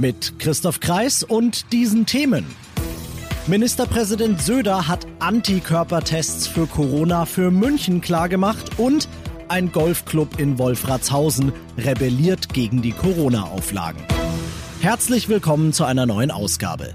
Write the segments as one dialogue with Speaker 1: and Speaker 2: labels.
Speaker 1: Mit Christoph Kreis und diesen Themen. Ministerpräsident Söder hat Antikörpertests für Corona für München klargemacht und ein Golfclub in Wolfratshausen rebelliert gegen die Corona-Auflagen. Herzlich willkommen zu einer neuen Ausgabe.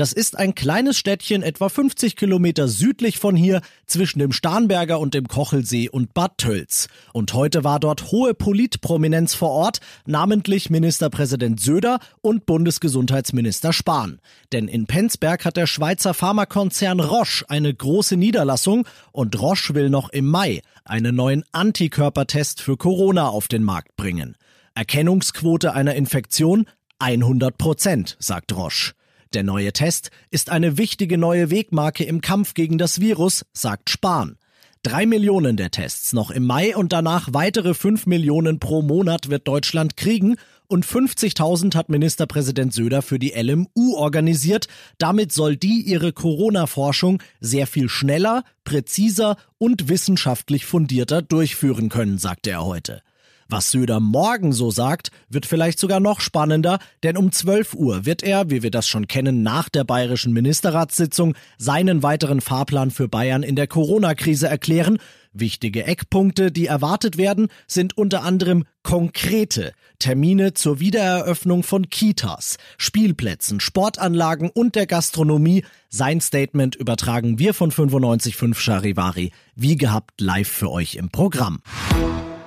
Speaker 1: Das ist ein kleines Städtchen etwa 50 Kilometer südlich von hier zwischen dem Starnberger und dem Kochelsee und Bad Tölz. Und heute war dort hohe Politprominenz vor Ort, namentlich Ministerpräsident Söder und Bundesgesundheitsminister Spahn. Denn in Penzberg hat der Schweizer Pharmakonzern Roche eine große Niederlassung und Roche will noch im Mai einen neuen Antikörpertest für Corona auf den Markt bringen. Erkennungsquote einer Infektion 100 Prozent, sagt Roche. Der neue Test ist eine wichtige neue Wegmarke im Kampf gegen das Virus, sagt Spahn. Drei Millionen der Tests noch im Mai und danach weitere fünf Millionen pro Monat wird Deutschland kriegen und 50.000 hat Ministerpräsident Söder für die LMU organisiert. Damit soll die ihre Corona-Forschung sehr viel schneller, präziser und wissenschaftlich fundierter durchführen können, sagte er heute. Was Söder morgen so sagt, wird vielleicht sogar noch spannender, denn um 12 Uhr wird er, wie wir das schon kennen, nach der bayerischen Ministerratssitzung seinen weiteren Fahrplan für Bayern in der Corona-Krise erklären. Wichtige Eckpunkte, die erwartet werden, sind unter anderem konkrete Termine zur Wiedereröffnung von Kitas, Spielplätzen, Sportanlagen und der Gastronomie. Sein Statement übertragen wir von 95.5 Charivari, wie gehabt live für euch im Programm.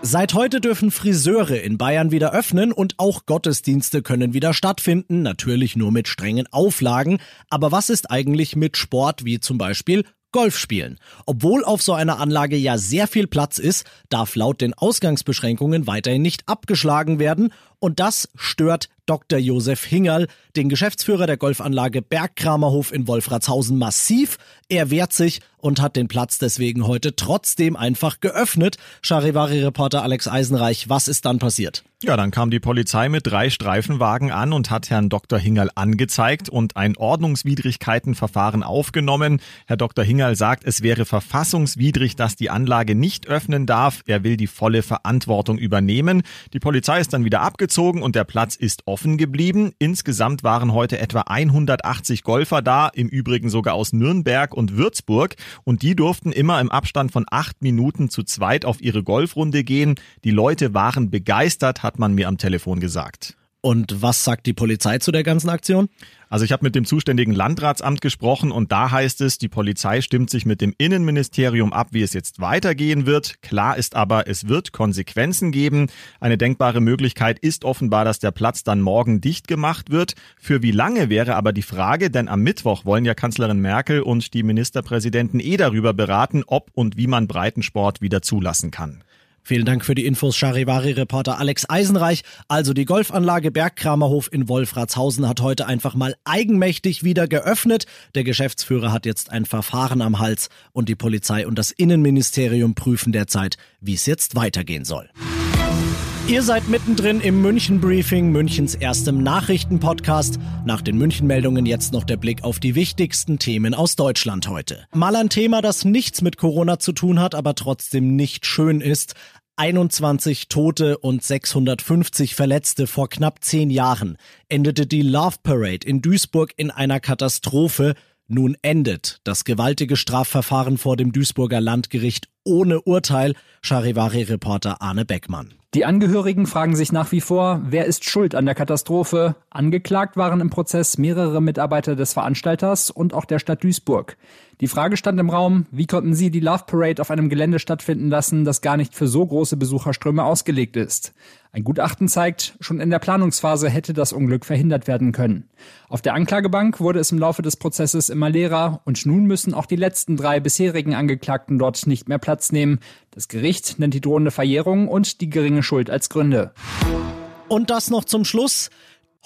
Speaker 1: Seit heute dürfen Friseure in Bayern wieder öffnen und auch Gottesdienste können wieder stattfinden, natürlich nur mit strengen Auflagen. Aber was ist eigentlich mit Sport wie zum Beispiel Golf spielen. Obwohl auf so einer Anlage ja sehr viel Platz ist, darf laut den Ausgangsbeschränkungen weiterhin nicht abgeschlagen werden und das stört Dr. Josef Hingerl, den Geschäftsführer der Golfanlage Bergkramerhof in Wolfratshausen, massiv. Er wehrt sich und hat den Platz deswegen heute trotzdem einfach geöffnet. Charivari-Reporter Alex Eisenreich, was ist dann passiert?
Speaker 2: Ja, dann kam die Polizei mit drei Streifenwagen an und hat Herrn Dr. Hingerl angezeigt und ein Ordnungswidrigkeitenverfahren aufgenommen. Herr Dr. Hingerl sagt, es wäre verfassungswidrig, dass die Anlage nicht öffnen darf. Er will die volle Verantwortung übernehmen. Die Polizei ist dann wieder abgezogen und der Platz ist offen geblieben. Insgesamt waren heute etwa 180 Golfer da, im Übrigen sogar aus Nürnberg und Würzburg. Und die durften immer im Abstand von acht Minuten zu zweit auf ihre Golfrunde gehen. Die Leute waren begeistert, hat man mir am Telefon gesagt.
Speaker 1: Und was sagt die Polizei zu der ganzen Aktion?
Speaker 2: Also ich habe mit dem zuständigen Landratsamt gesprochen und da heißt es, die Polizei stimmt sich mit dem Innenministerium ab, wie es jetzt weitergehen wird. Klar ist aber, es wird Konsequenzen geben. Eine denkbare Möglichkeit ist offenbar, dass der Platz dann morgen dicht gemacht wird. Für wie lange wäre aber die Frage, denn am Mittwoch wollen ja Kanzlerin Merkel und die Ministerpräsidenten eh darüber beraten, ob und wie man Breitensport wieder zulassen kann.
Speaker 1: Vielen Dank für die Infos, Charivari-Reporter Alex Eisenreich. Also die Golfanlage Bergkramerhof in Wolfratshausen hat heute einfach mal eigenmächtig wieder geöffnet. Der Geschäftsführer hat jetzt ein Verfahren am Hals und die Polizei und das Innenministerium prüfen derzeit, wie es jetzt weitergehen soll. Ihr seid mittendrin im München Briefing, Münchens erstem Nachrichtenpodcast. Nach den München-Meldungen jetzt noch der Blick auf die wichtigsten Themen aus Deutschland heute. Mal ein Thema, das nichts mit Corona zu tun hat, aber trotzdem nicht schön ist. 21 Tote und 650 Verletzte vor knapp zehn Jahren endete die Love Parade in Duisburg in einer Katastrophe. Nun endet das gewaltige Strafverfahren vor dem Duisburger Landgericht ohne Urteil. Charivari-Reporter Arne Beckmann.
Speaker 3: Die Angehörigen fragen sich nach wie vor, wer ist schuld an der Katastrophe? Angeklagt waren im Prozess mehrere Mitarbeiter des Veranstalters und auch der Stadt Duisburg. Die Frage stand im Raum, wie konnten sie die Love Parade auf einem Gelände stattfinden lassen, das gar nicht für so große Besucherströme ausgelegt ist? Ein Gutachten zeigt, schon in der Planungsphase hätte das Unglück verhindert werden können. Auf der Anklagebank wurde es im Laufe des Prozesses immer leerer und nun müssen auch die letzten drei bisherigen Angeklagten dort nicht mehr Platz nehmen. Das Gericht nennt die drohende Verjährung und die geringe Schuld als Gründe.
Speaker 1: Und das noch zum Schluss.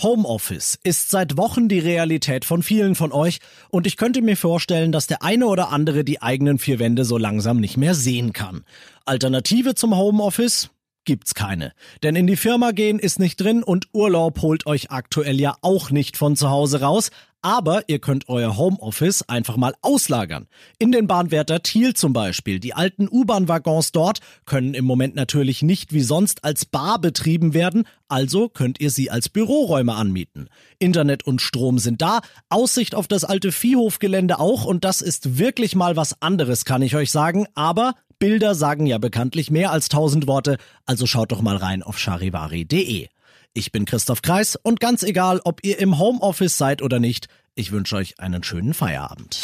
Speaker 1: Homeoffice ist seit Wochen die Realität von vielen von euch und ich könnte mir vorstellen, dass der eine oder andere die eigenen vier Wände so langsam nicht mehr sehen kann. Alternative zum Homeoffice? Gibt's keine. Denn in die Firma gehen ist nicht drin und Urlaub holt euch aktuell ja auch nicht von zu Hause raus. Aber ihr könnt euer Homeoffice einfach mal auslagern. In den Bahnwärter Thiel zum Beispiel. Die alten U-Bahn-Waggons dort können im Moment natürlich nicht wie sonst als Bar betrieben werden, also könnt ihr sie als Büroräume anmieten. Internet und Strom sind da, Aussicht auf das alte Viehhofgelände auch und das ist wirklich mal was anderes, kann ich euch sagen. Aber Bilder sagen ja bekanntlich mehr als tausend Worte, also schaut doch mal rein auf charivari.de. Ich bin Christoph Kreis und ganz egal, ob ihr im Homeoffice seid oder nicht, ich wünsche euch einen schönen Feierabend.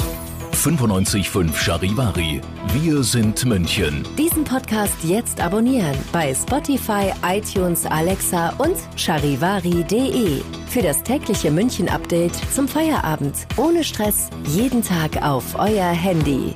Speaker 4: 95.5 Charivari. Wir sind München.
Speaker 5: Diesen Podcast jetzt abonnieren bei Spotify, iTunes, Alexa und charivari.de. Für das tägliche München-Update zum Feierabend. Ohne Stress. Jeden Tag auf euer Handy.